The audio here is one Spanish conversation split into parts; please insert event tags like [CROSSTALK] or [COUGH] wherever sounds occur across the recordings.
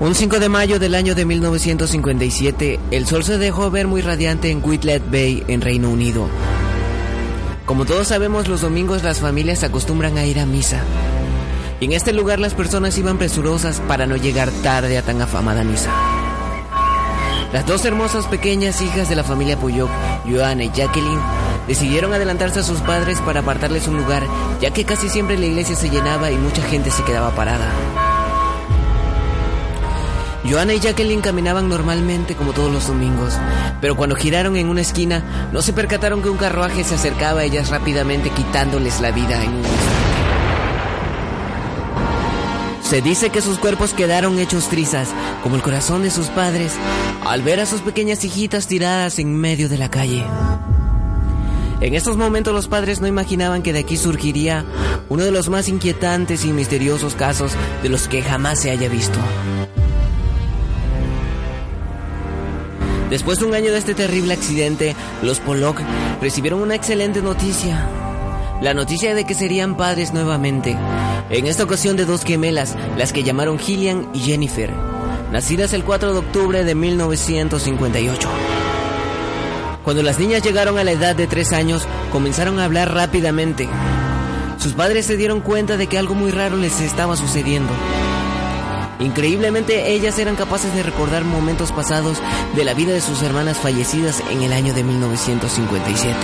Un 5 de mayo del año de 1957, el sol se dejó ver muy radiante en Whitlet Bay, en Reino Unido. Como todos sabemos, los domingos las familias acostumbran a ir a misa. Y en este lugar las personas iban presurosas para no llegar tarde a tan afamada misa. Las dos hermosas pequeñas hijas de la familia Pollock, Joanna y Jacqueline, decidieron adelantarse a sus padres para apartarles un lugar, ya que casi siempre la iglesia se llenaba y mucha gente se quedaba parada. Joanna y Jacqueline caminaban normalmente como todos los domingos, pero cuando giraron en una esquina no se percataron que un carruaje se acercaba a ellas rápidamente quitándoles la vida en un instante. Se dice que sus cuerpos quedaron hechos trizas, como el corazón de sus padres, al ver a sus pequeñas hijitas tiradas en medio de la calle. En estos momentos los padres no imaginaban que de aquí surgiría uno de los más inquietantes y misteriosos casos de los que jamás se haya visto. Después de un año de este terrible accidente, los Pollock recibieron una excelente noticia. La noticia de que serían padres nuevamente. En esta ocasión de dos gemelas, las que llamaron Gillian y Jennifer, nacidas el 4 de octubre de 1958. Cuando las niñas llegaron a la edad de tres años, comenzaron a hablar rápidamente. Sus padres se dieron cuenta de que algo muy raro les estaba sucediendo. Increíblemente, ellas eran capaces de recordar momentos pasados de la vida de sus hermanas fallecidas en el año de 1957.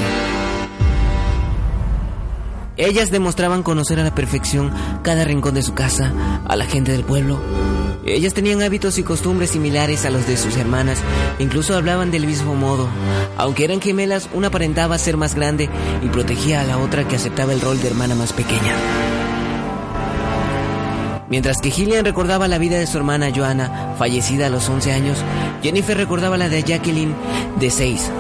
Ellas demostraban conocer a la perfección cada rincón de su casa, a la gente del pueblo. Ellas tenían hábitos y costumbres similares a los de sus hermanas, incluso hablaban del mismo modo. Aunque eran gemelas, una aparentaba ser más grande y protegía a la otra que aceptaba el rol de hermana más pequeña. Mientras que Gillian recordaba la vida de su hermana Joanna, fallecida a los 11 años, Jennifer recordaba la de Jacqueline, de 6.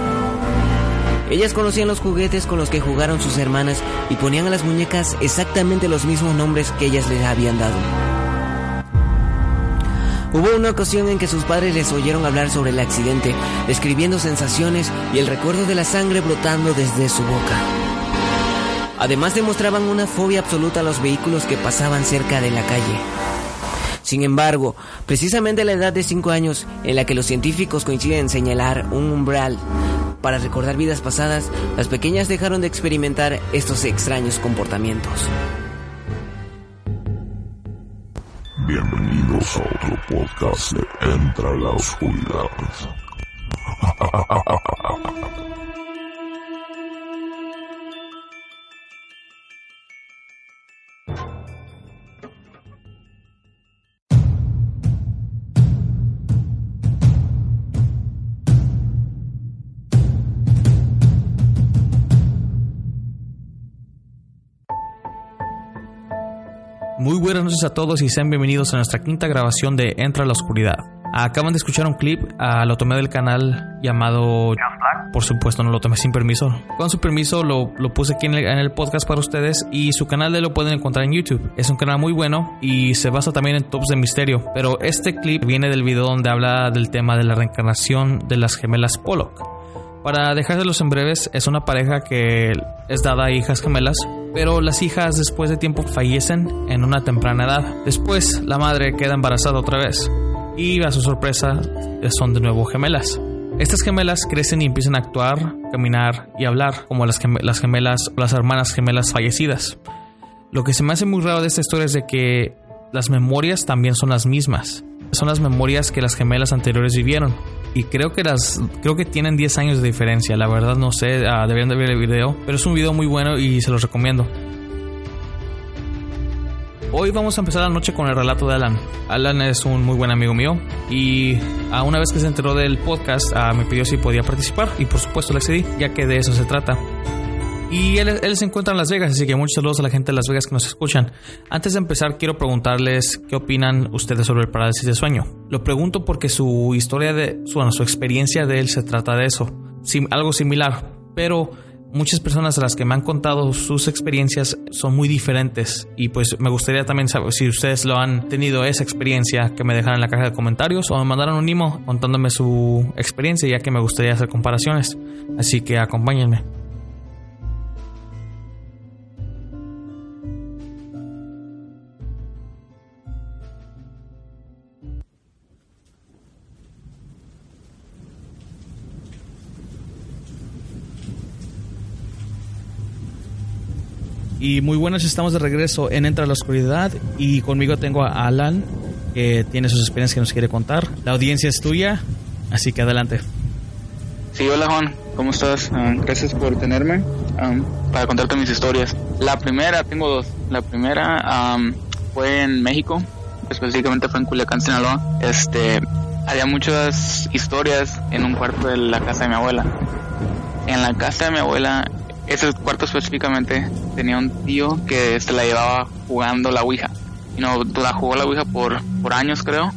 Ellas conocían los juguetes con los que jugaron sus hermanas y ponían a las muñecas exactamente los mismos nombres que ellas les habían dado. Hubo una ocasión en que sus padres les oyeron hablar sobre el accidente, describiendo sensaciones y el recuerdo de la sangre brotando desde su boca. Además demostraban una fobia absoluta a los vehículos que pasaban cerca de la calle. Sin embargo, precisamente a la edad de 5 años, en la que los científicos coinciden en señalar un umbral para recordar vidas pasadas, las pequeñas dejaron de experimentar estos extraños comportamientos. Bienvenidos a otro podcast de Entra la Oscuridad. [LAUGHS] Muy buenas noches a todos y sean bienvenidos a nuestra quinta grabación de Entra a la Oscuridad. Acaban de escuchar un clip, ah, lo tomé del canal llamado... Por supuesto, no lo tomé sin permiso. Con su permiso lo, lo puse aquí en el, podcast para ustedes y su canal de lo pueden encontrar en YouTube. Es un canal muy bueno y se basa también en tops de misterio. Pero este clip viene del video donde habla del tema de la reencarnación de las gemelas Pollock. Para dejárselos en breves, es una pareja que es dada a hijas gemelas, pero las hijas después de tiempo fallecen en una temprana edad. Después, la madre queda embarazada otra vez y a su sorpresa son de nuevo gemelas. Estas gemelas crecen y empiezan a actuar, caminar y hablar como las, gem- las gemelas, las hermanas gemelas fallecidas. Lo que se me hace muy raro de esta historia es de que las memorias también son las mismas. Son las memorias que las gemelas anteriores vivieron. Y creo que las creo que tienen 10 años de diferencia. La verdad no sé, ah, deberían de ver el video. Pero es un video muy bueno y se los recomiendo. Hoy vamos a empezar la noche con el relato de Alan. Alan es un muy buen amigo mío y a una vez que se enteró del podcast ah, me pidió si podía participar y por supuesto le accedí ya que de eso se trata. Y él, él, se encuentra en Las Vegas, así que muchos saludos a la gente de Las Vegas que nos escuchan. Antes de empezar, quiero preguntarles qué opinan ustedes sobre el parálisis de sueño. Lo pregunto porque su historia de, bueno, su experiencia de él se trata de eso, Sim, algo similar, pero muchas personas a las que me han contado sus experiencias son muy diferentes y pues me gustaría también saber si ustedes lo han tenido esa experiencia que me dejaran en la caja de comentarios o me mandaran un email contándome su experiencia ya que me gustaría hacer comparaciones. Así que acompáñenme. Y muy buenas, estamos de regreso en Entra la Oscuridad y conmigo tengo a Alan que tiene sus experiencias que nos quiere contar. La audiencia es tuya, así que adelante. Sí, hola Juan, ¿cómo estás? Um, gracias por tenerme um, para contarte mis historias. La primera, tengo dos. La primera um, fue en México, específicamente fue en Culiacán, Sinaloa. Este, había muchas historias en un cuarto de la casa de mi abuela. En la casa de mi abuela ese cuarto específicamente tenía un tío que se la llevaba jugando la Ouija. Y no, la jugó la Ouija por, por años, creo.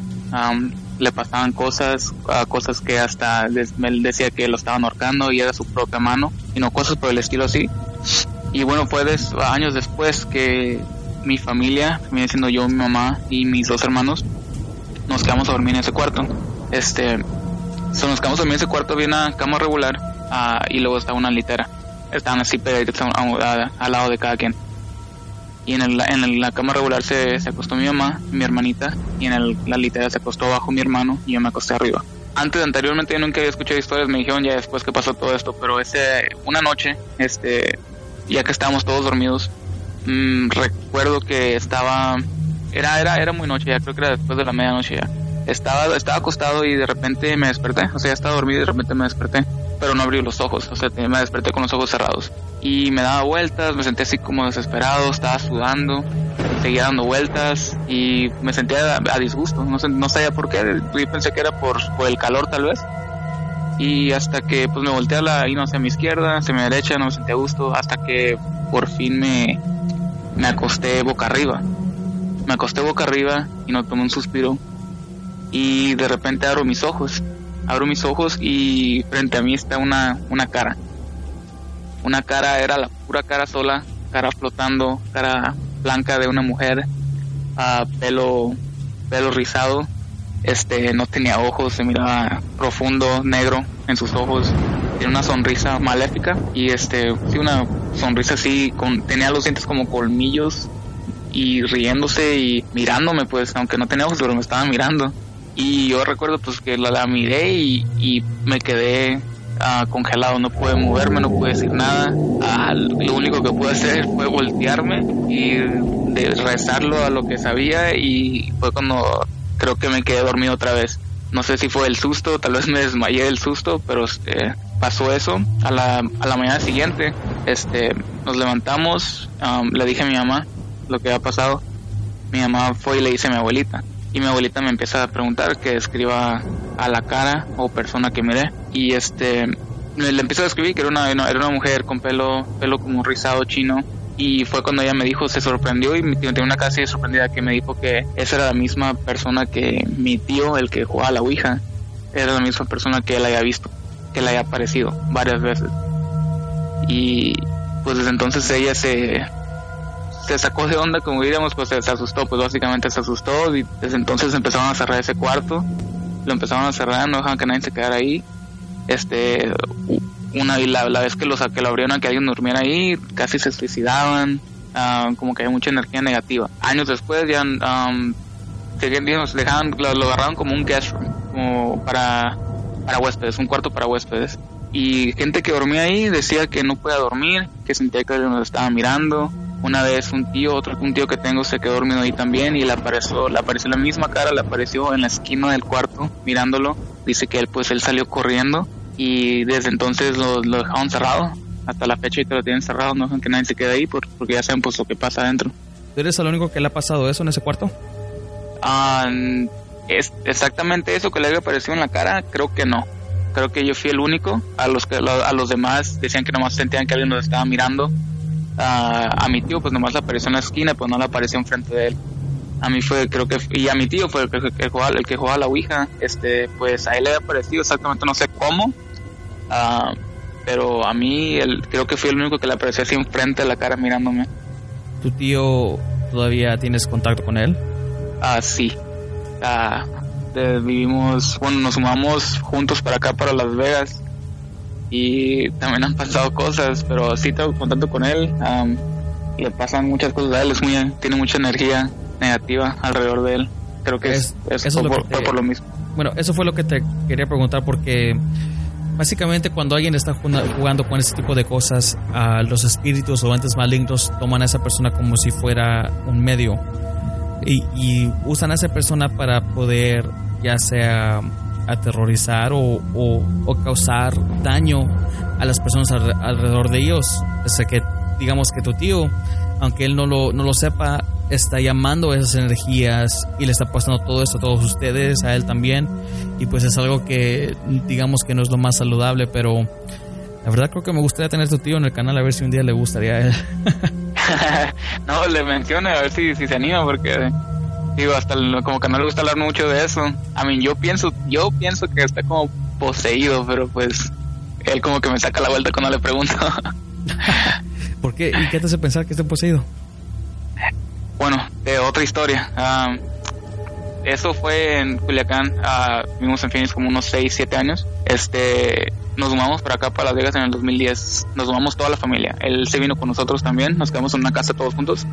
le pasaban cosas, cosas que hasta él decía que lo estaban ahorcando y era su propia mano, y no cosas por el estilo así. Y bueno, fue años después que mi familia, viene siendo yo, mi mamá y mis dos hermanos, nos quedamos a dormir en ese cuarto. Este, nos quedamos a dormir en ese cuarto, había una cama regular ah, y luego estaba una litera estaban así pegaditos al lado de cada quien. Y en, el, en la cama regular se, se, acostó mi mamá, mi hermanita, y en el, la litera se acostó abajo mi hermano y yo me acosté arriba. Antes, anteriormente yo nunca había escuchado historias, me dijeron ya después que pasó todo esto, pero ese, una noche, este, ya que estábamos todos dormidos, mmm, recuerdo que estaba, era, era, era muy noche, ya creo que era después de la medianoche ya. Estaba, estaba acostado y de repente me desperté, o sea, estaba dormido y de repente me desperté pero no abrí los ojos, o sea, me desperté con los ojos cerrados. Y me daba vueltas, me sentía así como desesperado, estaba sudando, seguía dando vueltas y me sentía a, disgusto, no, sabía por qué, yo pensé que era por, el calor tal vez. Y hasta que pues me volteé a la, y hacia mi izquierda, hacia mi derecha, no me sentía a gusto, hasta que por fin me, me acosté boca arriba. Me acosté boca arriba y no tomé un suspiro. Y de repente abro mis ojos abro mis ojos y frente a mí está una, una cara. Una cara, era la pura cara sola, cara flotando, cara blanca de una mujer, uh, pelo, pelo rizado, este, no tenía ojos, se miraba profundo, negro en sus ojos, tenía una sonrisa maléfica y este, sí, una sonrisa así, con, tenía los dientes como colmillos y riéndose y mirándome pues, aunque no tenía ojos, pero me estaba mirando y yo recuerdo pues que la, miré y, me quedé ah, congelado, no pude moverme, no pude decir nada. Ah, lo único que pude hacer fue voltearme y de rezarlo a lo que sabía y fue cuando creo que me quedé dormido otra vez. No sé si fue el susto, tal vez me desmayé del susto, pero este, pasó eso. A la, a la mañana siguiente este, nos levantamos, le dije a mi mamá lo que había pasado. Mi mamá fue y le dice a mi abuelita y mi abuelita me empieza a preguntar que escriba a la cara o persona que miré y este le empiezo a escribir que era una, era una mujer con pelo pelo como rizado chino y fue cuando ella me dijo, se sorprendió y tenía una casi sorprendida que me dijo que esa era la misma persona que mi tío, el que jugaba a la Ouija, era la misma persona que él había visto, que le había aparecido varias veces. Y pues desde entonces ella se, se sacó de onda, como diríamos, pues se, asustó, pues básicamente se asustó y desde entonces empezaron a cerrar ese cuarto, lo empezaron a cerrar, no dejaban que nadie se quedara ahí. Este, una y la, vez que lo, que lo abrieron a que alguien durmiera ahí, casi se suicidaban, ah, como que hay mucha energía negativa. Años después ya um, dejaban, lo, agarraron como un guest room, como para, para huéspedes, un cuarto para huéspedes. Y gente que dormía ahí decía que no podía dormir, que sentía que alguien nos estaba mirando, una vez un tío, otro un tío que tengo se quedó dormido ahí también y le apareció, le apareció la misma cara, le apareció en la esquina del cuarto mirándolo. Dice que él pues él salió corriendo y desde entonces lo, lo dejaron cerrado. Hasta la fecha y que lo tienen cerrado, no dejan que nadie se quede ahí porque ya saben pues lo que pasa adentro. ¿Tú eres el único que le ha pasado eso en ese cuarto? Ah, es exactamente eso que le había aparecido en la cara, creo que no. creo que yo fui el único. A los que a los demás decían que nomás sentían que alguien nos estaba mirando. A mi tío, pues nomás le apareció en la esquina, pues no le apareció enfrente de él. A mí fue, creo que, y a mi tío fue el que, el, jugaba, el que jugaba la Ouija. Este, pues a él le había aparecido exactamente, no sé cómo. Ah, pero a mí, el, creo que fui el único que le apareció así enfrente de la cara mirándome. ¿Tu tío todavía tienes contacto con él? Ah, sí. Ah, vivimos, bueno, nos sumamos juntos para acá, para Las Vegas. Y también han pasado cosas, pero sí tengo contacto con él. le pasan muchas cosas a él, es muy, tiene mucha energía negativa alrededor de él. Creo que es, eso por, por, lo mismo. Bueno, eso fue lo que te quería preguntar porque básicamente cuando alguien está jugando con ese tipo de cosas, los espíritus o entes malignos toman a esa persona como si fuera un medio y, usan a esa persona para poder ya sea aterrorizar o, o, causar daño a las personas alrededor de ellos. O sea que digamos que tu tío, aunque él no lo, no lo sepa, está llamando esas energías y le está pasando todo esto a todos ustedes, a él también. Y pues es algo que digamos que no es lo más saludable, pero la verdad creo que me gustaría tener tu tío en el canal a ver si un día le gustaría a él. [LAUGHS] no, le menciona a ver si, si se anima porque digo, hasta como que no le gusta hablar mucho de eso. A mí yo pienso, yo pienso que está como poseído, pero pues él como que me saca la vuelta cuando le pregunto. [LAUGHS] ¿Por qué? ¿Y qué te hace pensar que está poseído? Bueno, de otra historia. Eso fue en Culiacán. Uh, vivimos en Phoenix como unos 6, 7 años. Este, nos sumamos para acá, para Las Vegas en el 2010. Nos sumamos toda la familia. Él se vino con nosotros también. Nos quedamos en una casa todos juntos.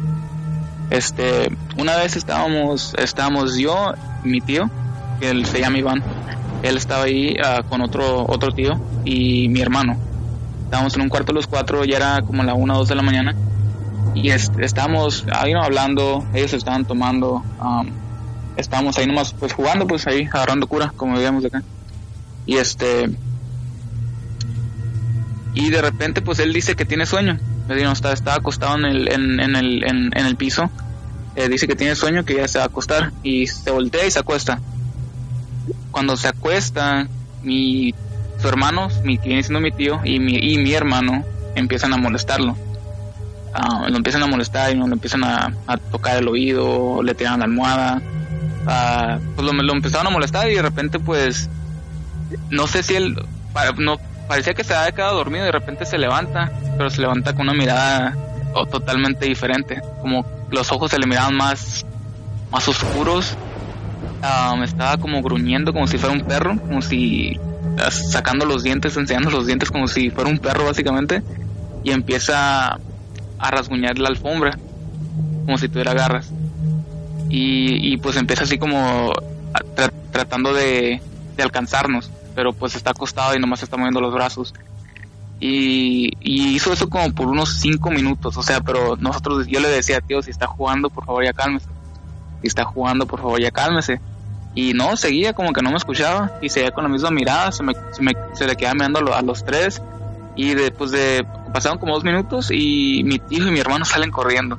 Este, una vez estábamos, estábamos yo, mi tío, que él se llama Iván. Él estaba ahí ah, con otro, otro tío y mi hermano. Estábamos en un cuarto los cuatro, ya era como la una o dos de la mañana y estábamos ahí hablando, ellos estaban tomando, um, estábamos ahí nomás pues jugando, pues ahí agarrando cura, como veíamos acá. Y este y de repente pues él dice que tiene sueño, está, está acostado en el, en, en el, en, el piso, eh, dice que tiene sueño, que ya se va a acostar y se voltea y se acuesta. Cuando se acuesta, mi su hermano, mi, viene siendo mi tío, y mi, y mi hermano empiezan a molestarlo Ah, lo empiezan a molestar y lo empiezan a, tocar el oído, le tiran la almohada. Uh, pues lo, lo, empezaron a molestar y de repente pues no sé si él no parecía que se había quedado dormido y de repente se levanta, pero se levanta con una mirada totalmente diferente, como los ojos se le miraban más más oscuros. me estaba como gruñendo como si fuera un perro, como si sacando los dientes, enseñando los dientes como si fuera un perro básicamente y empieza a rasguñar la alfombra, como si tuviera garras. Y, y pues empieza así como tratando de, de, alcanzarnos, pero pues está acostado y nomás está moviendo los brazos. Y, y, hizo eso como por unos cinco minutos, o sea, pero nosotros, yo le decía, tío, si está jugando, por favor ya cálmese. Si está jugando, por favor ya cálmese. Y no, seguía como que no me escuchaba y seguía con la misma mirada, se, me, se, me, se le quedaba mirando a los tres y después de pasaron como dos minutos y mi tío y mi hermano salen corriendo.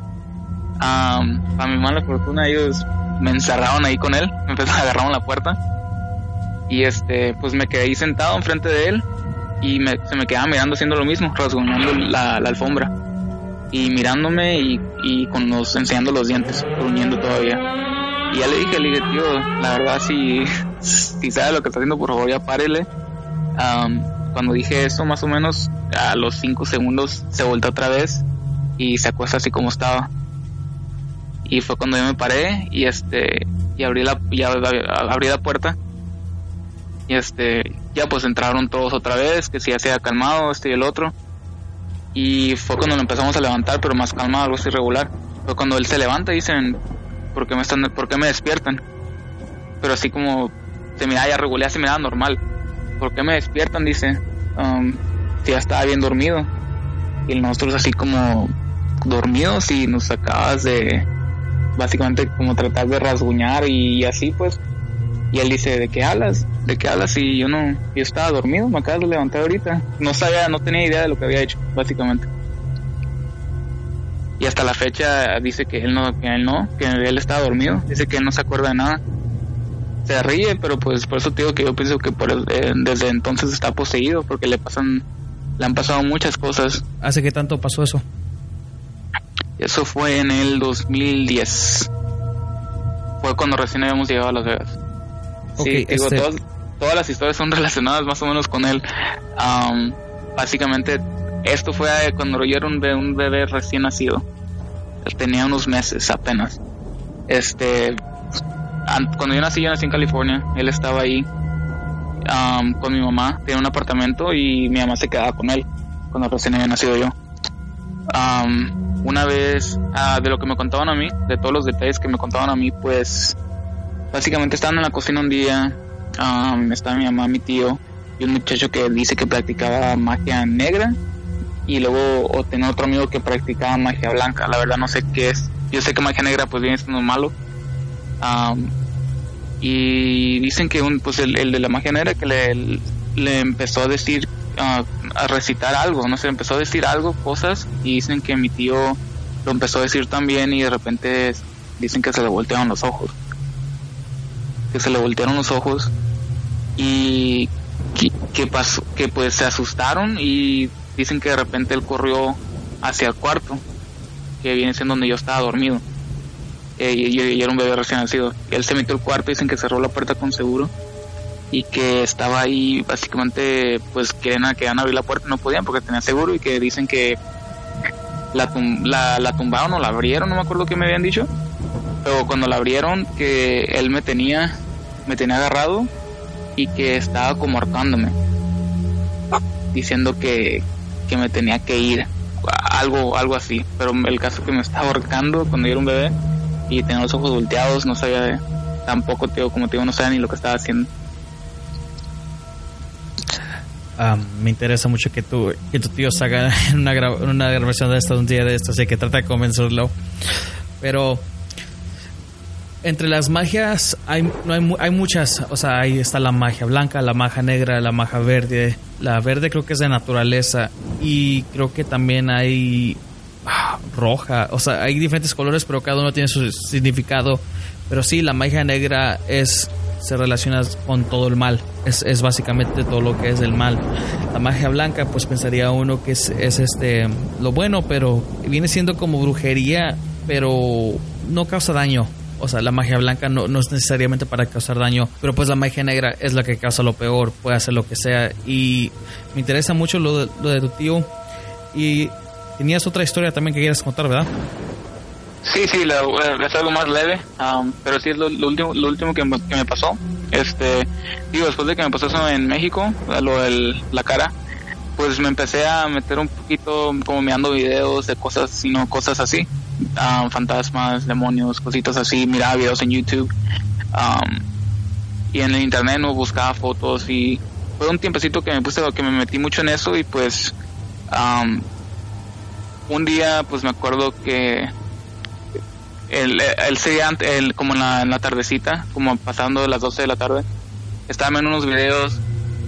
a mi mala fortuna ellos me encerraron ahí con él, [LAUGHS] me empezaron a agarrar la puerta y este pues me quedé ahí sentado enfrente de él y me, se me quedaba mirando haciendo lo mismo, rasguñando la, la alfombra y mirándome y, y, con los enseñando los dientes, gruñendo todavía. Y ya le dije, le dije, tío, la verdad si, [LAUGHS] si sabe lo que está haciendo, por favor ya párele. cuando dije eso, más o menos, a los 5 segundos se voltea otra vez y se acuesta así como estaba. Y fue cuando yo me paré y este y abrí la ya abrí la puerta. Y este ya pues entraron todos otra vez, que si ya se había calmado este y el otro. Y fue cuando lo empezamos a levantar, pero más calmado, algo así irregular. Fue cuando él se levanta y dicen, ¿por qué me están por qué me despiertan? Pero así como se miraba ya regular, se miraba normal. ¿Por qué me despiertan? Dice. Um, ya estaba bien dormido. Y nosotros así como dormidos y nos acabas de básicamente como tratar de rasguñar y, así pues. Y él dice, ¿de qué hablas? ¿De qué hablas? Y yo no, yo estaba dormido, me acabas de levantar ahorita. No sabía, no tenía idea de lo que había hecho, básicamente. Y hasta la fecha dice que él no, que él no, que él estaba dormido, dice que él no se acuerda de nada. se ríe, pero pues por eso te digo que yo pienso que por eh, desde entonces está poseído, porque le pasan, le han pasado muchas cosas. ¿Hace qué tanto pasó eso? Eso fue en el 2010. Fue cuando recién habíamos llegado a Las Vegas. Sí, digo, este todas, todas, las historias son [LAUGHS] relacionadas más o menos con él. básicamente, esto fue cuando yo era un bebé, un bebé recién nacido. Él tenía unos meses apenas. Este, cuando yo nací, yo nací en California. Él estaba ahí con mi mamá. Tenía un apartamento y mi mamá se quedaba con él cuando recién había nacido yo. una vez, ah, de lo que me contaban a mí, de todos los detalles que me contaban a mí, pues básicamente estaban en la cocina un día. estaba mi mamá, mi tío y un muchacho que dice que practicaba magia negra y luego o tenía otro amigo que practicaba magia blanca. La verdad no sé qué es. Yo sé que magia negra pues viene siendo malo, y dicen que un, pues el, de la magia negra que le, le empezó a decir, a recitar algo, no sé, empezó a decir algo, cosas, y dicen que mi tío lo empezó a decir también y de repente dicen que se le voltearon los ojos. Que se le voltearon los ojos y que, pasó, que pues se asustaron y dicen que de repente él corrió hacia el cuarto, que viene siendo donde yo estaba dormido eh, y, era un bebé recién nacido. Él se metió al cuarto, dicen que cerró la puerta con seguro y que estaba ahí básicamente pues querían, querían abrir la puerta no podían porque tenía seguro y que dicen que la, la, la tumbaron o la abrieron, no me acuerdo qué me habían dicho, pero cuando la abrieron que él me tenía, me tenía agarrado y que estaba como ahorcándome, diciendo que, que me tenía que ir, algo, algo así, pero el caso que me estaba ahorcando cuando yo era un bebé y tenía los ojos volteados, no sabía tampoco, tío, como te digo, no sabía ni lo que estaba haciendo. me interesa mucho que tu, que tu tío salga en [LAUGHS] una, una grabación de esto un día de esto, así que trata de convencerlo. Pero entre las magias hay, no hay, hay muchas, o sea, ahí está la magia blanca, la magia negra, la magia verde. La verde creo que es de naturaleza y creo que también hay roja. O sea, hay diferentes colores, pero cada uno tiene su significado. Pero sí, la magia negra es se relaciona con todo el mal. Es, es, básicamente todo lo que es el mal. La magia blanca, pues pensaría uno que es, es, este lo bueno, pero viene siendo como brujería, pero no causa daño. O sea, la magia blanca no, no es necesariamente para causar daño, pero pues la magia negra es la que causa lo peor, puede hacer lo que sea. Y me interesa mucho lo de, lo de tu tío. Y Tenías otra historia también que quieras contar, ¿verdad? Sí, sí, es algo más leve, pero sí es lo, último, lo último que, me pasó. Este, digo, después de que me pasó eso en México, lo de la cara, pues me empecé a meter un poquito como mirando videos de cosas, sino cosas así, um, fantasmas, demonios, cositas así, miraba videos en YouTube um, y en el internet no buscaba fotos y fue un tiempecito que me puse, que me metí mucho en eso y pues um, un día pues me acuerdo que el, el el, como en la, en la tardecita, como pasando de las 12 de la tarde, estaba viendo unos videos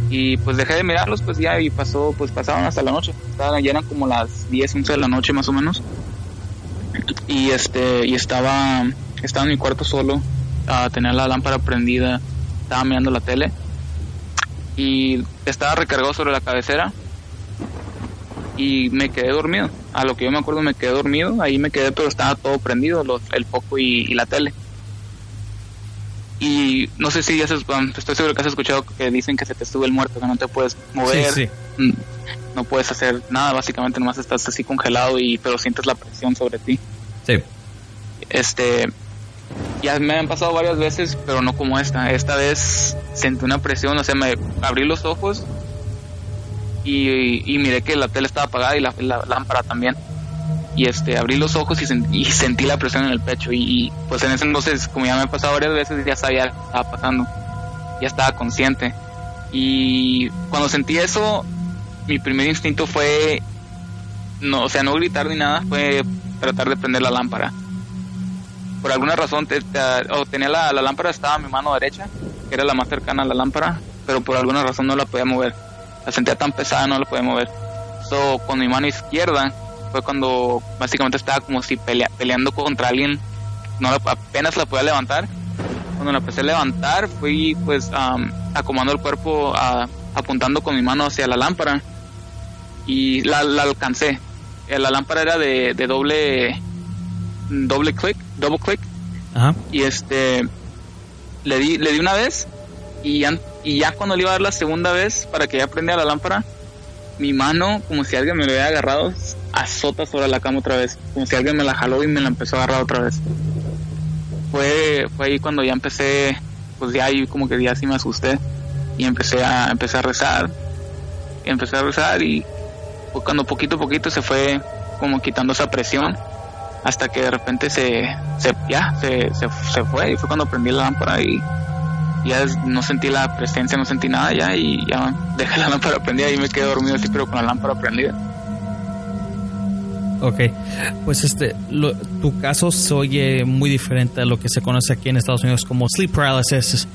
y pues dejé de mirarlos pues ya y pasó, pues pasaron hasta la noche, ya eran como las 10, 11 de la noche más o menos y este y estaba estaba en mi cuarto solo, uh, tenía la lámpara prendida, estaba mirando la tele. Y estaba recargado sobre la cabecera. Y me quedé dormido. A lo que yo me acuerdo me quedé dormido, ahí me quedé, pero estaba todo prendido, el foco y, la tele. Y no sé si ya se, estoy seguro que has escuchado que dicen que se te sube el muerto, que no te puedes mover, mm, no puedes hacer nada, básicamente nomás estás así congelado y pero sientes la presión sobre ti. Sí. Este, ya me han pasado varias veces, pero no como esta. Esta vez sentí una presión, o sea, me abrí los ojos y, miré que la tele estaba apagada y la, lámpara también. Y este, abrí los ojos y, sentí la presión en el pecho. Y, pues en ese entonces, como ya me ha pasado varias veces, ya sabía que estaba pasando. Ya estaba consciente. Y cuando sentí eso, mi primer instinto fue, no, o sea, no gritar ni nada, fue tratar de prender la lámpara. Por alguna razón, tenía la, la lámpara, estaba mi mano derecha, que era la más cercana a la lámpara, pero por alguna razón no la podía mover la sentía tan pesada, no la podía mover. So, con mi mano izquierda fue cuando básicamente estaba como si pelea, peleando contra alguien, no apenas la podía levantar cuando la empecé a levantar, fui pues um, acomodando el cuerpo, apuntando con mi mano hacia la lámpara y la, alcancé. Eh, la lámpara era de, de doble doble click, double click. Y este le di le di una vez y ya, y ya cuando le iba a dar la segunda vez para que ya prendía la lámpara, mi mano como si alguien me lo hubiera agarrado azota sobre la cama otra vez, como si alguien me la jaló y me la empezó a agarrar otra vez. Fue, fue ahí cuando ya empecé, pues ya ahí como que ya sí me asusté y empecé a, empecé a rezar, empecé a rezar y cuando poquito a poquito se fue como quitando esa presión hasta que de repente se, se ya se, se, fue y fue cuando prendí la lámpara y ya no sentí la presencia, no sentí nada ya y ya dejé la lámpara prendida y me quedé dormido así pero con la lámpara prendida. Ok, pues este, tu caso se oye muy diferente a lo que se conoce aquí en Estados Unidos como sleep paralysis.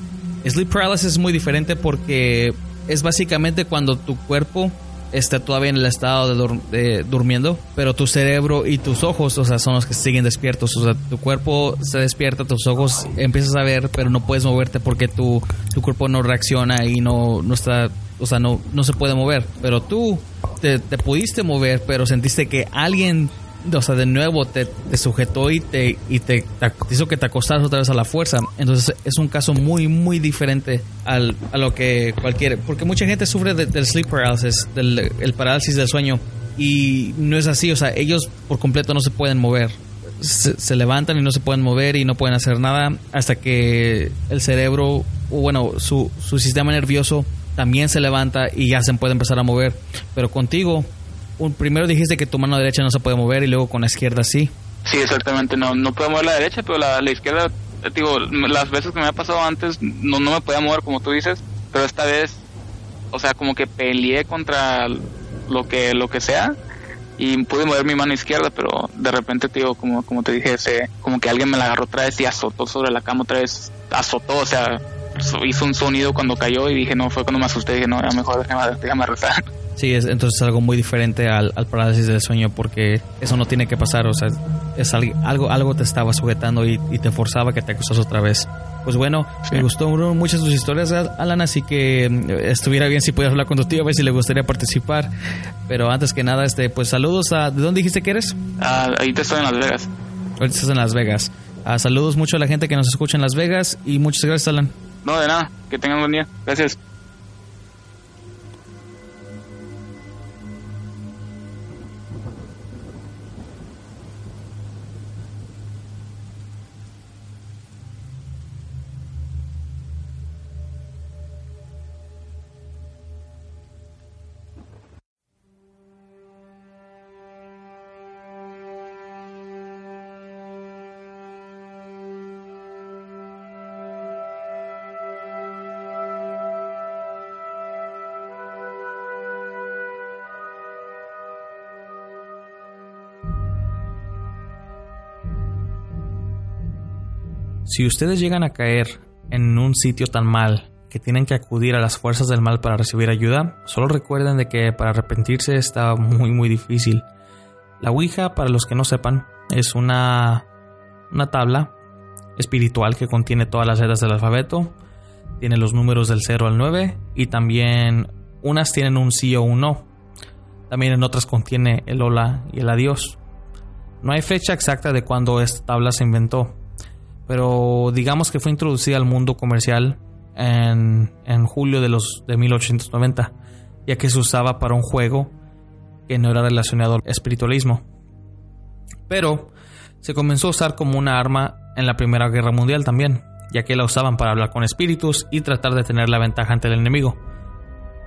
Sleep paralysis es muy diferente porque es básicamente cuando tu cuerpo está todavía en el estado de, durmiendo, pero tu cerebro y tus ojos, o sea, son los que siguen despiertos. O sea, tu cuerpo se despierta, tus ojos empiezas a ver, pero no puedes moverte porque tu, tu cuerpo no reacciona y no, no está, o sea, no, no se puede mover. Pero tú te, te pudiste mover, pero sentiste que alguien o sea, de nuevo te, sujetó y te, y te, hizo que te acostaras otra vez a la fuerza. Entonces es un caso muy, muy diferente al, a lo que cualquier... Porque mucha gente sufre del sleep paralysis, del el parálisis del sueño. Y no es así, o sea, ellos por completo no se pueden mover. Se, levantan y no se pueden mover y no pueden hacer nada hasta que el cerebro, o bueno, su, su sistema nervioso también se levanta y ya se puede empezar a mover. Pero contigo un, primero dijiste que tu mano derecha no se puede mover y luego con la izquierda sí. Sí, exactamente. No, no puedo mover la derecha, pero la, la izquierda, eh, digo, las veces que me ha pasado antes no, no me podía mover como tú dices, pero esta vez, o sea, como que peleé contra lo que, lo que sea y pude mover mi mano izquierda, pero de repente, digo, como, como te dije, ese, como que alguien me la agarró otra vez y azotó sobre la cama otra vez, azotó, o sea, hizo un sonido cuando cayó y dije, no, fue cuando me asusté, dije, no, ya mejor déjame, déjame rezar. Sí, es, entonces es algo muy diferente al, parálisis del sueño porque eso no tiene que pasar, o sea, es algo, algo te estaba sujetando y, te forzaba que te acostas otra vez. Pues bueno, me gustó muchas tus historias, Alan, así que mm, estuviera bien si pudieras hablar con tu tío, a ver si le gustaría participar. Pero antes que nada, este, pues saludos a... ¿De dónde dijiste que eres? Ah, ahí te estoy en Las Vegas. Ahorita estás en Las Vegas. Ah, saludos mucho a la gente que nos escucha en Las Vegas y muchas gracias, Alan. No, de nada. Que tengan un buen día. Gracias. Si ustedes llegan a caer en un sitio tan mal que tienen que acudir a las fuerzas del mal para recibir ayuda, solo recuerden de que para arrepentirse está muy muy difícil. La Ouija, para los que no sepan, es una, una tabla espiritual que contiene todas las letras del alfabeto, tiene los números del 0 al 9 y también unas tienen un sí o un no. También en otras contiene el hola y el adiós. No hay fecha exacta de cuándo esta tabla se inventó, pero digamos que fue introducida al mundo comercial en, julio de, los, de 1890, ya que se usaba para un juego que no era relacionado al espiritualismo. Pero se comenzó a usar como una arma en la Primera Guerra Mundial también, ya que la usaban para hablar con espíritus y tratar de tener la ventaja ante el enemigo.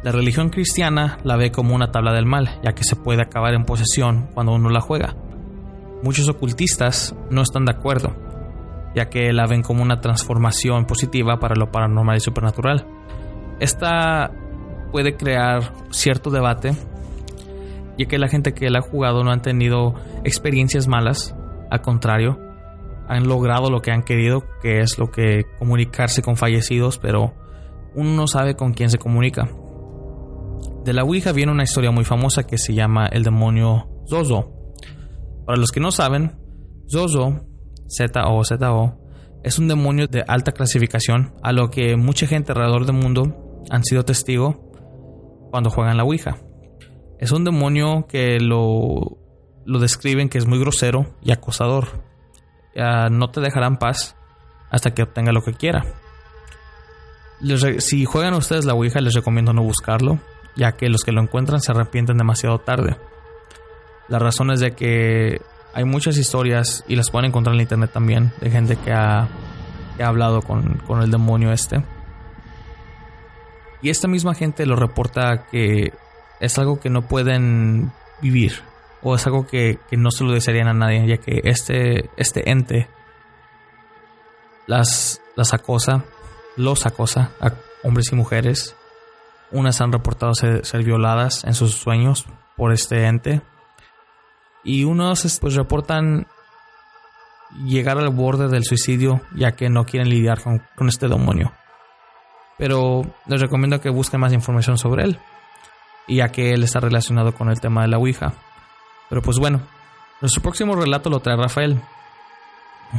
La religión cristiana la ve como una tabla del mal, ya que se puede acabar en posesión cuando uno la juega. Muchos ocultistas no están de acuerdo, ya que la ven como una transformación positiva para lo paranormal y supernatural. Esta puede crear cierto debate, ya que la gente que la ha jugado no han tenido experiencias malas, al contrario, han logrado lo que han querido, que es lo que comunicarse con fallecidos, pero uno no sabe con quién se comunica. De la Ouija viene una historia muy famosa que se llama el demonio Zozo. Para los que no saben, Zozo Z-O-Z-O, Es un demonio de alta clasificación, a lo que mucha gente alrededor del mundo han sido testigo cuando juegan la Ouija. Es un demonio que lo, lo describen que es muy grosero y acosador. no te dejará en paz hasta que obtenga lo que quiera. si juegan ustedes la Ouija, les recomiendo no buscarlo, ya que los que lo encuentran se arrepienten demasiado tarde. La razón es de que hay muchas historias, y las pueden encontrar en internet también, de gente que ha, hablado con, el demonio este. Y esta misma gente lo reporta que es algo que no pueden vivir, o es algo que, no se lo desearían a nadie, ya que este, este ente las, las acosa, los acosa a hombres y mujeres. Unas han reportado ser, violadas en sus sueños por este ente. Y unos pues reportan llegar al borde del suicidio ya que no quieren lidiar con, con este demonio. Pero les recomiendo que busquen más información sobre él, ya que él está relacionado con el tema de la Ouija. Pero pues bueno, nuestro próximo relato lo trae Rafael,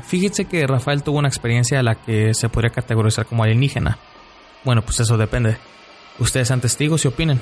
Fíjense que Rafael tuvo una experiencia a la que se podría categorizar como alienígena. Bueno, pues eso depende. Ustedes sean testigos y opinen.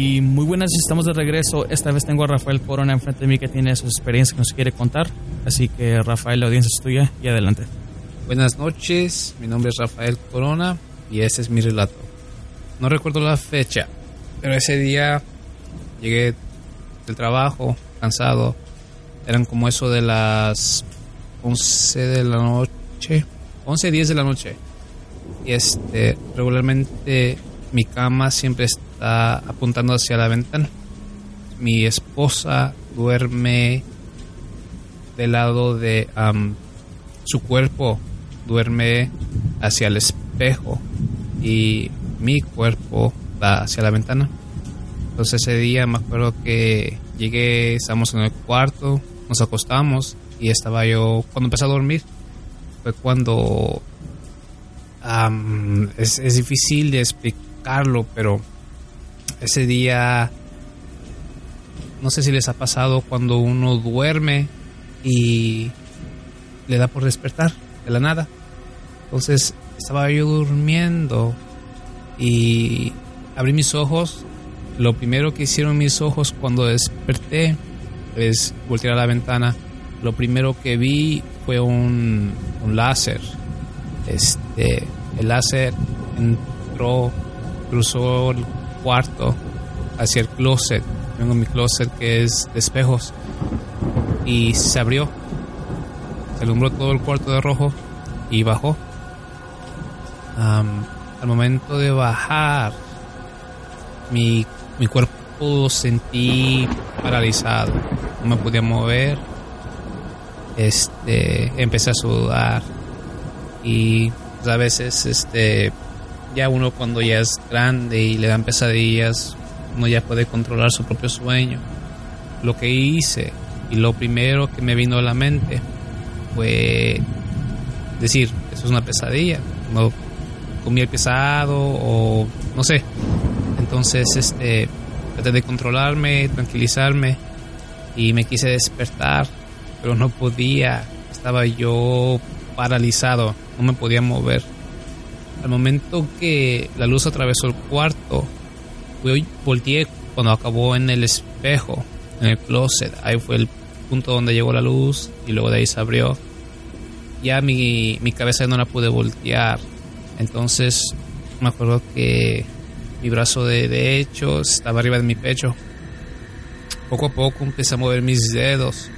Y muy buenas, estamos de regreso. Esta vez tengo a Rafael Corona enfrente de mí que tiene su experiencia que nos quiere contar. Así que Rafael, la audiencia es tuya y adelante. Buenas noches, mi nombre es Rafael Corona y ese es mi relato. No recuerdo la fecha, pero ese día llegué del trabajo cansado. Eran como eso de las 11 de la noche, 11, 10 de la noche. Y este, regularmente mi cama siempre está está apuntando hacia la ventana. Mi esposa duerme del lado de su cuerpo, duerme hacia el espejo y mi cuerpo va hacia la ventana. Entonces ese día me acuerdo que llegué, estábamos en el cuarto, nos acostamos y estaba yo, cuando empecé a dormir, fue cuando es, es difícil de explicarlo, pero ese día, no sé si les ha pasado cuando uno duerme y le da por despertar de la nada. Entonces estaba yo durmiendo y abrí mis ojos. Lo primero que hicieron mis ojos cuando desperté es voltear a la ventana. Lo primero que vi fue un, un láser. Este, el láser entró, cruzó el cuarto hacia el closet. Tengo mi closet que es de espejos. Y se abrió. Se alumbró todo el cuarto de rojo y bajó. al momento de bajar, mi, mi cuerpo sentí paralizado. No me podía mover. Este, empecé a sudar. Y a veces, este, ya uno cuando ya es grande y le dan pesadillas, uno ya puede controlar su propio sueño. Lo que hice y lo primero que me vino a la mente fue decir, eso es una pesadilla, no comí el pesado o no sé. Entonces, este, traté de controlarme, tranquilizarme y me quise despertar, pero no podía, estaba yo paralizado, no me podía mover al momento que la luz atravesó el cuarto, volteé cuando acabó en el espejo en el closet. Ahí fue el punto donde llegó la luz y luego de ahí se abrió. Ya mi, mi cabeza no la pude voltear. Entonces me acuerdo que mi brazo de derecho estaba arriba de mi pecho. Poco a poco empecé a mover mis dedos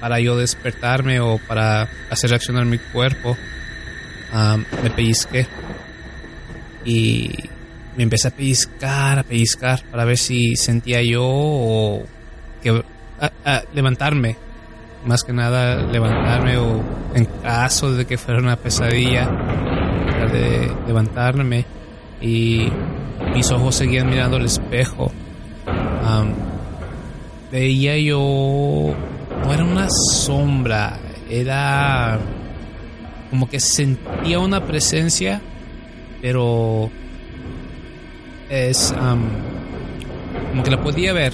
para yo despertarme o para hacer reaccionar mi cuerpo. Me pellizqué. Y me empecé a pellizcar, a pellizcar para ver si sentía yo o que levantarme, más que nada levantarme o en caso de que fuera una pesadilla, de levantarme. Y mis ojos seguían mirando el espejo. veía yo, no era una sombra, era como que sentía una presencia, pero es como que la podía ver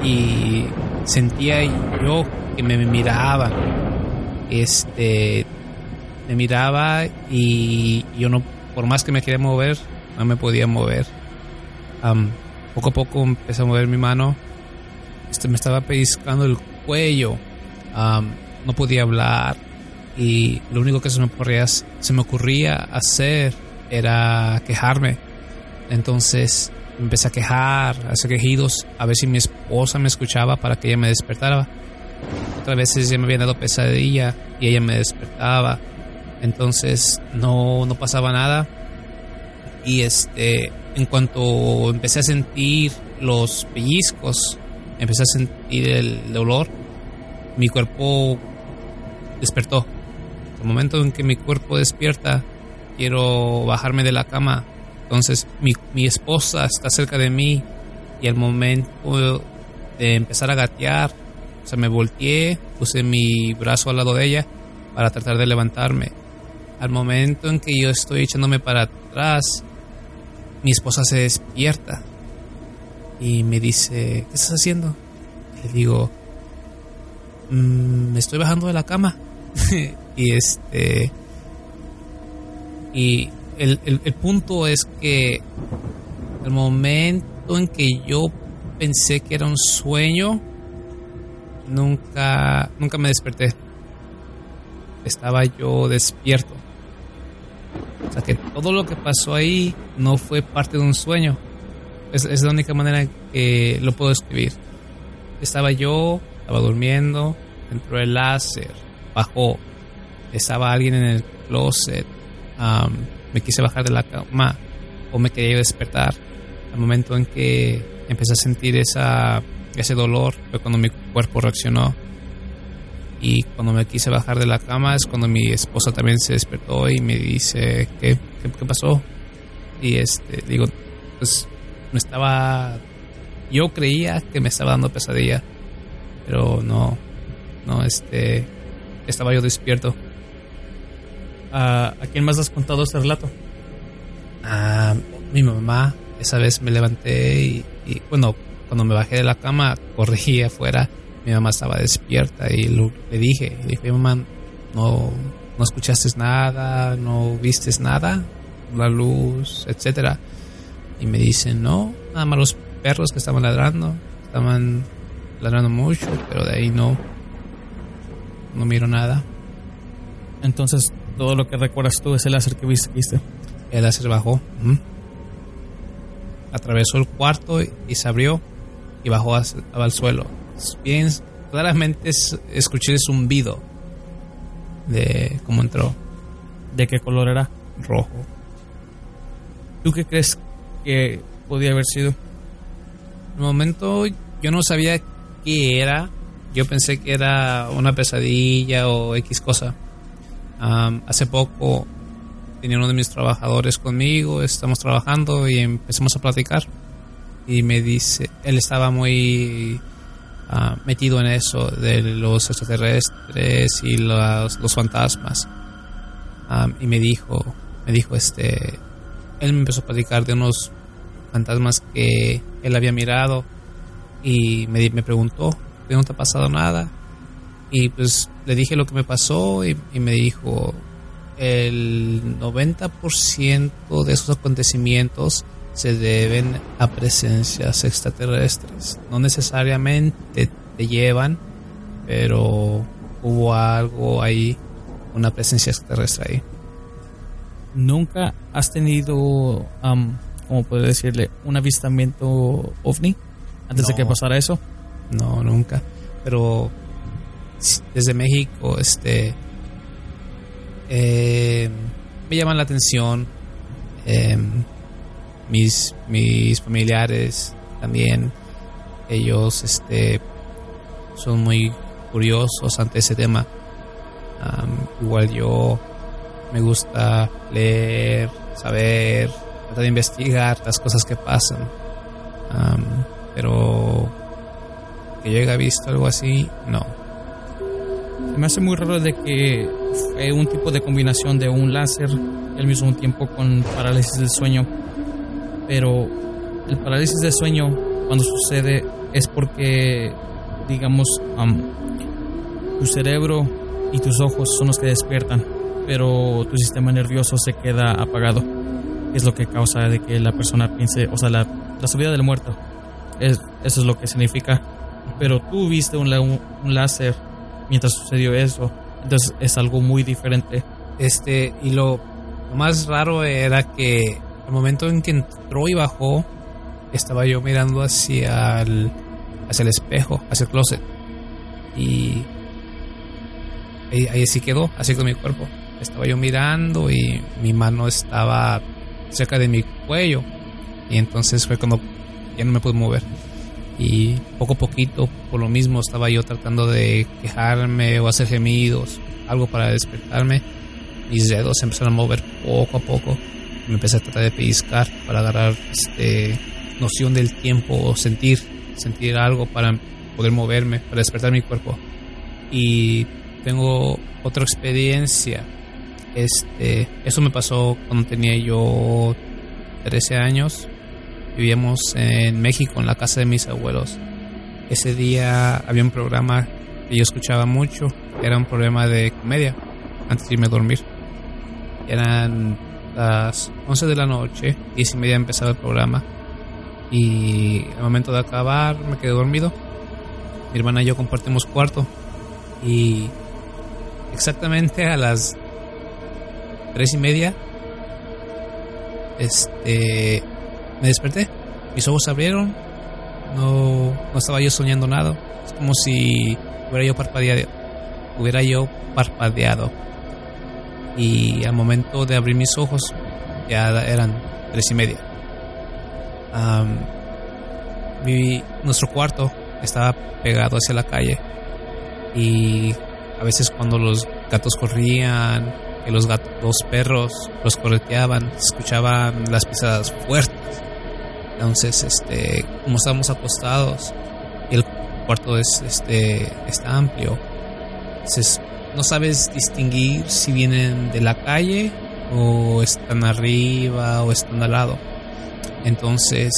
y sentía yo que me miraba este me miraba y yo no por más que me quería mover no me podía mover. Poco a poco empecé a mover mi mano este me estaba pellizcando el cuello no podía hablar y lo único que se me ocurría se me ocurría hacer era quejarme entonces empecé a quejar, a hacer quejidos, a ver si mi esposa me escuchaba para que ella me despertara. Otras veces ya me había dado pesadilla y ella me despertaba. Entonces no, no pasaba nada. Y este, en cuanto empecé a sentir los pellizcos, empecé a sentir el dolor, mi cuerpo despertó. El momento en que mi cuerpo despierta, quiero bajarme de la cama entonces mi, mi esposa está cerca de mí y al momento de empezar a gatear, o sea, me volteé, puse mi brazo al lado de ella para tratar de levantarme. Al momento en que yo estoy echándome para atrás, mi esposa se despierta y me dice, ¿qué estás haciendo? le digo, mm, me estoy bajando de la cama. [LAUGHS] y este... Y el, el, punto es que el momento en que yo pensé que era un sueño, nunca, nunca me desperté. Estaba yo despierto. O sea que todo lo que pasó ahí no fue parte de un sueño. Es, es la única manera que lo puedo escribir. Estaba yo, estaba durmiendo, entró el láser, bajó, estaba alguien en el closet me quise bajar de la cama o me quería despertar. Al momento en que empecé a sentir esa, ese dolor fue cuando mi cuerpo reaccionó. Y cuando me quise bajar de la cama es cuando mi esposa también se despertó y me dice, ¿qué, qué, pasó? Y este, digo, pues me estaba, yo creía que me estaba dando pesadilla, pero no, no, este, estaba yo despierto. ¿A, quién más has contado este relato? A mi mamá. Esa vez me levanté y, bueno, cuando me bajé de la cama, corrí afuera. Mi mamá estaba despierta y le dije, le dije, mamá, no, no escuchaste nada, no viste nada, la luz, etcétera. Y me dice, no, nada más los perros que estaban ladrando, estaban ladrando mucho, pero de ahí no, no miro nada. Entonces, todo lo que recuerdas tú es el láser que viste. El láser bajó. Atravesó el cuarto y se abrió y bajó al suelo. Bien, claramente escuché el zumbido de cómo entró. ¿De qué color era? Rojo. ¿Tú qué crees que podía haber sido? En el momento yo no sabía qué era. Yo pensé que era una pesadilla o X cosa hace poco tenía uno de mis trabajadores conmigo, estamos trabajando y empezamos a platicar. Y me dice, él estaba muy ah, metido en eso de los extraterrestres y los, fantasmas. y me dijo, me dijo este, él me empezó a platicar de unos fantasmas que él había mirado y me, me preguntó, ¿no te ha pasado nada? Y pues le dije lo que me pasó y, me dijo, el 90% de esos acontecimientos se deben a presencias extraterrestres. No necesariamente te llevan, pero hubo algo ahí, una presencia extraterrestre ahí. ¿Nunca has tenido, am, como puedo decirle, un avistamiento ovni antes de que pasara eso? No, nunca. Pero desde México, este, eh, me llaman la atención. eh, mis, mis familiares también, ellos, este, son muy curiosos ante ese tema. Igual yo me gusta leer, saber, tratar de investigar las cosas que pasan. Pero que yo haya visto algo así, no. Me hace muy raro de que fue un tipo de combinación de un láser y al mismo tiempo con parálisis del sueño. Pero el parálisis del sueño, cuando sucede, es porque, digamos, am, tu cerebro y tus ojos son los que despiertan, pero tu sistema nervioso se queda apagado. Es lo que causa de que la persona piense, o sea, la, la subida del muerto. Es, eso es lo que significa. Pero tú viste un, un láser mientras sucedió eso. Entonces es algo muy diferente. Este, y lo, más raro era que al momento en que entró y bajó, estaba yo mirando hacia el, hacia el espejo, hacia el closet. Y ahí, ahí sí quedó, así con mi cuerpo. Estaba yo mirando y mi mano estaba cerca de mi cuello. Y entonces fue cuando ya no me pude mover. Y poco a poquito, por lo mismo, estaba yo tratando de quejarme o hacer gemidos, algo para despertarme. Mis dedos se empezaron a mover poco a poco. Me empecé a tratar de pellizcar para agarrar este, noción del tiempo o sentir, sentir algo para poder moverme, para despertar mi cuerpo. Y tengo otra experiencia. Este, eso me pasó cuando tenía yo 13 años. Vivíamos en México, en la casa de mis abuelos. Ese día había un programa que yo escuchaba mucho. Era un programa de comedia antes de irme a dormir. Eran las 11 de la noche, 10 y media empezaba el programa. Y al momento de acabar me quedé dormido. Mi hermana y yo compartimos cuarto. Y exactamente a las 3 y media, este, me desperté. Mis ojos se abrieron. No, no estaba yo soñando nada. Es como si hubiera yo parpadeado. Hubiera yo parpadeado. Y al momento de abrir mis ojos, ya eran tres y media. Mi- nuestro cuarto estaba pegado hacia la calle. Y a veces cuando los gatos corrían, que los gatos, los perros los correteaban, escuchaban las pisadas fuertes. Entonces, este, como estábamos acostados, y el cuarto es, este, está amplio, entonces no sabes distinguir si vienen de la calle o están arriba o están al lado. Entonces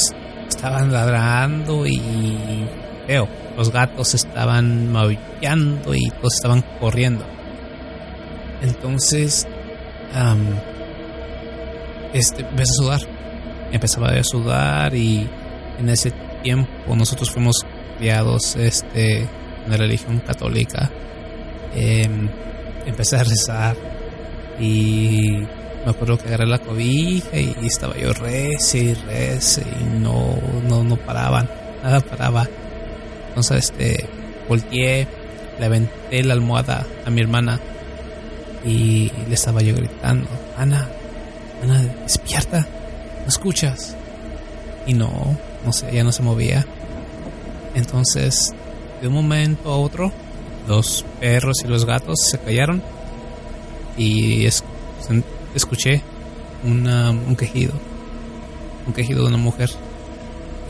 estaban ladrando y feo. Los gatos estaban maullando y todos estaban corriendo. Entonces, am, este, empecé a sudar. Empezaba a sudar y en ese tiempo nosotros fuimos criados este, en la religión católica. Em, empecé a rezar y me acuerdo que agarré la cobija y, estaba yo rece y rece y no, no, no paraban, nada paraba. Entonces, este, volteé, le aventé la almohada a mi hermana y le estaba yo gritando, Ana, Ana, despierta, ¿no escuchas? Y no, no sé, ella no se movía. Entonces, de un momento a otro, los perros y los gatos se callaron y escuché una- un quejido, un quejido de una mujer.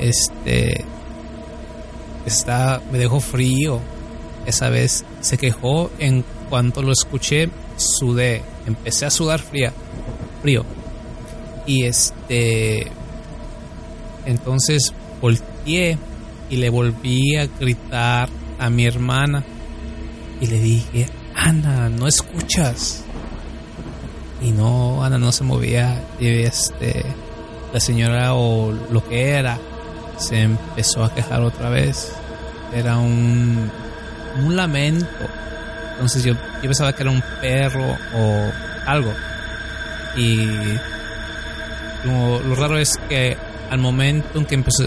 Este está me dejó frío. Esa vez se quejó en cuanto lo escuché, sudé, empecé a sudar fría, frío. Y este entonces volteé y le volví a gritar a mi hermana y le dije, Ana, no escuchas. Y no, Ana no se movía. Y este, la señora o lo que era se empezó a quejar otra vez. Era un, un lamento. Entonces yo, yo pensaba que era un perro o algo. Y lo, raro es que al momento en que empezó,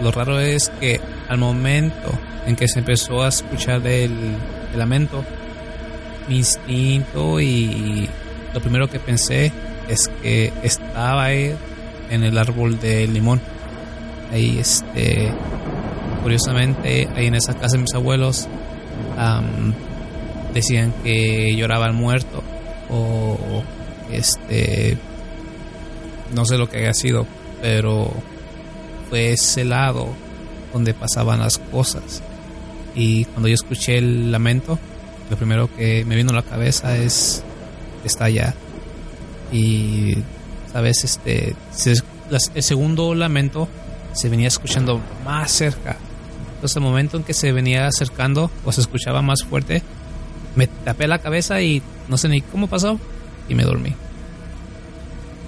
lo raro es que al momento en que se empezó a escuchar el, lamento, mi instinto y lo primero que pensé es que estaba en el árbol de limón. Ahí, este, curiosamente, ahí en esa casa de mis abuelos, am, decían que lloraba el muerto o, este, no sé lo que haya sido, pero fue ese lado donde pasaban las cosas. Y cuando yo escuché el lamento, lo primero que me vino a la cabeza es está allá. Y, ¿sabes? Este, el segundo lamento se venía escuchando más cerca. Entonces, el momento en que se venía acercando o se escuchaba más fuerte, me tapé la cabeza y no sé ni cómo pasó y me dormí.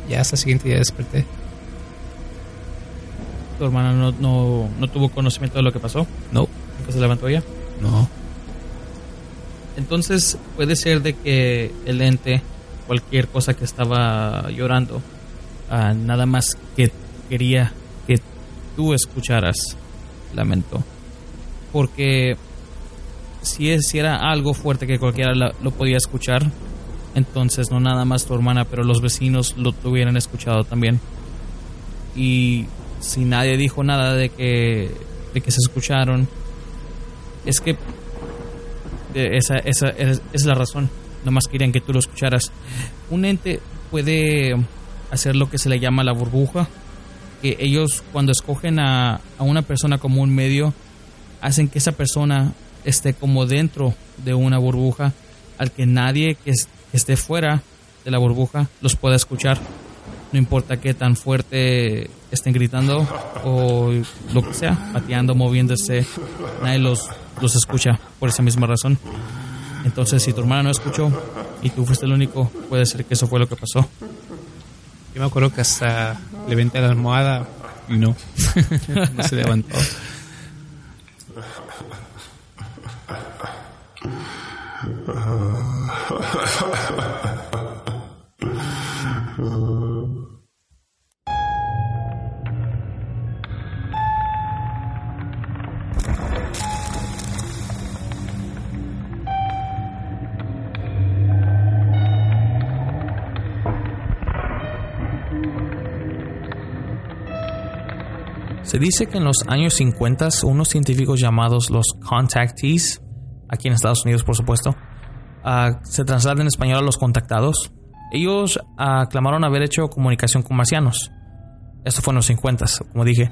Ya hasta el siguiente día desperté. Tu hermana no, no, no tuvo conocimiento de lo que pasó. No, Nunca se levantó ella. no. Entonces puede ser de que el ente, cualquier cosa que estaba llorando, ah, nada más que quería que tú escucharas lamento. Porque si, es, si era algo fuerte que cualquiera la- lo podía escuchar, entonces no nada más tu hermana, pero los vecinos lo hubieran escuchado también. Y si nadie dijo nada de que, de que se escucharon, es que eh, esa, esa, es, la razón. Nomás querían que tú lo escucharas. Un ente puede hacer lo que se le llama la burbuja. Que ellos cuando escogen a, a una persona como un medio, hacen que esa persona esté como dentro de una burbuja al que nadie que esté fuera de la burbuja los pueda escuchar. No importa qué tan fuerte estén gritando o lo que sea, pateando, moviéndose, nadie los, los escucha por esa misma razón. Entonces, si tu hermana no escuchó y tú fuiste el único, puede ser que eso fue lo que pasó. Yo me acuerdo que hasta levanté la almohada y no. [LAUGHS] no se levantó. Se dice que en los años 50 unos científicos llamados los contactees, aquí en Estados Unidos por supuesto, ah, se trasladan en español a los contactados. Ellos ah, clamaron haber hecho comunicación con marcianos. Esto fue en los 50, como dije.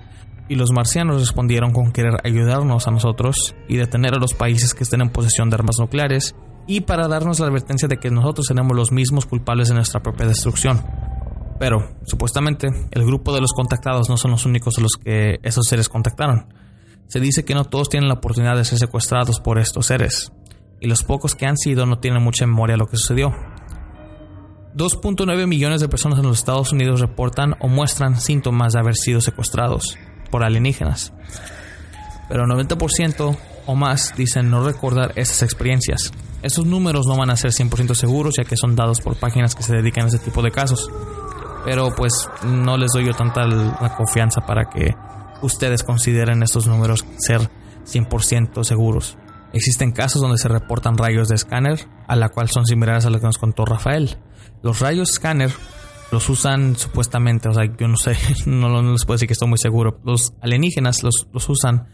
Y los marcianos respondieron con querer ayudarnos a nosotros y detener a los países que estén en posesión de armas nucleares y para darnos la advertencia de que nosotros seremos los mismos culpables de nuestra propia destrucción. Pero, supuestamente, el grupo de los contactados no son los únicos de los que esos seres contactaron. Se dice que no todos tienen la oportunidad de ser secuestrados por estos seres, y los pocos que han sido no tienen mucha memoria de lo que sucedió. 2.9 millones de personas en los Estados Unidos reportan o muestran síntomas de haber sido secuestrados por alienígenas. Pero 90% o más dicen no recordar esas experiencias. Esos números no van a ser 100% seguros ya que son dados por páginas que se dedican a ese tipo de casos. Pero pues no les doy yo tanta la confianza para que ustedes consideren estos números ser 100% seguros. Existen casos donde se reportan rayos de escáner, a la cual son similares a lo que nos contó Rafael. Los rayos escáner los usan supuestamente, o sea, yo no sé, [LAUGHS] no, no les puedo decir que estoy muy seguro. Los alienígenas los, los usan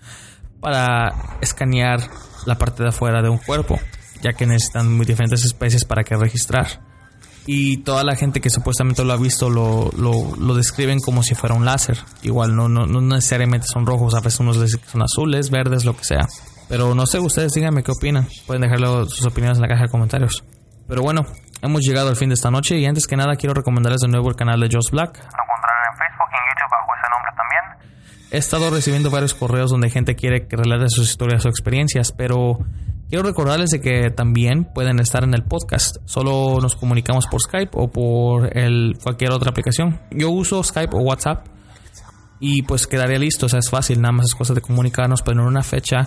para escanear la parte de afuera de un cuerpo, ya que necesitan muy diferentes especies para que registrar. Y toda la gente que supuestamente lo ha visto lo, lo, lo describen como si fuera un láser. Igual no, no, no necesariamente son rojos, a veces unos dicen que son azules, verdes, lo que sea. Pero no sé, ustedes díganme qué opinan. Pueden dejarlo sus opiniones en la caja de comentarios. Pero bueno, hemos llegado al fin de esta noche y antes que nada quiero recomendarles de nuevo el canal de Joss Black. Lo encontrarán en Facebook y en YouTube bajo ese nombre también. He estado recibiendo varios correos donde gente quiere que relate sus historias o experiencias, pero Quiero recordarles de que también pueden estar en el podcast. Solo nos comunicamos por Skype o por el, cualquier otra aplicación. Yo uso Skype o WhatsApp y pues quedaría listo. O sea, es fácil, nada más es cosa de comunicarnos, en una fecha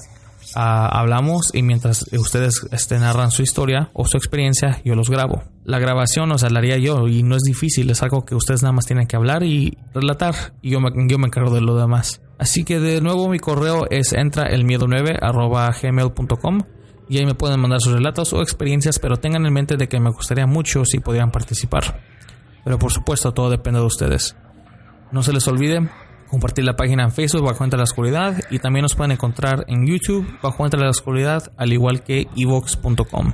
ah, hablamos y mientras ustedes este, narran su historia o su experiencia, yo los grabo. La grabación, o sea, yo y no es difícil, es algo que ustedes nada más tienen que hablar y relatar y yo me, yo me encargo de lo demás. Así que de nuevo mi correo es entraelmiedo9 arroba gmail.com y ahí me pueden mandar sus relatos o experiencias, pero tengan en mente de que me gustaría mucho si pudieran participar. Pero por supuesto, todo depende de ustedes. No se les olvide compartir la página en Facebook bajo Entre la Oscuridad y también nos pueden encontrar en YouTube bajo Entre la Oscuridad, al igual que evox.com.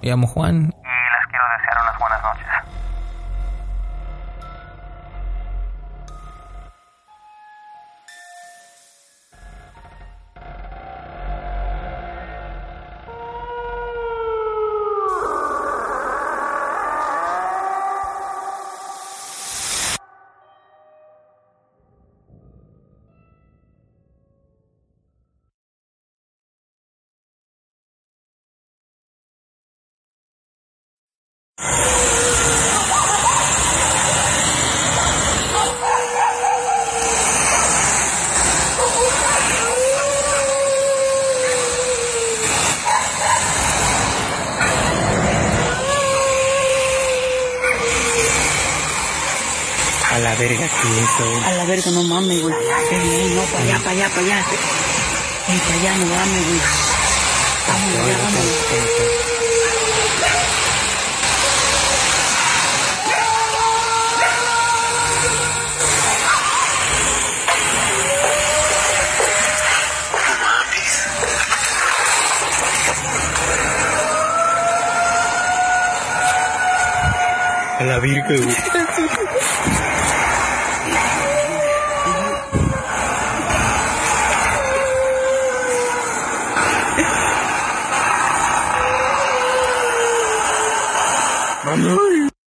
Me llamo Juan. Y les quiero desear unas buenas noches. Para güey.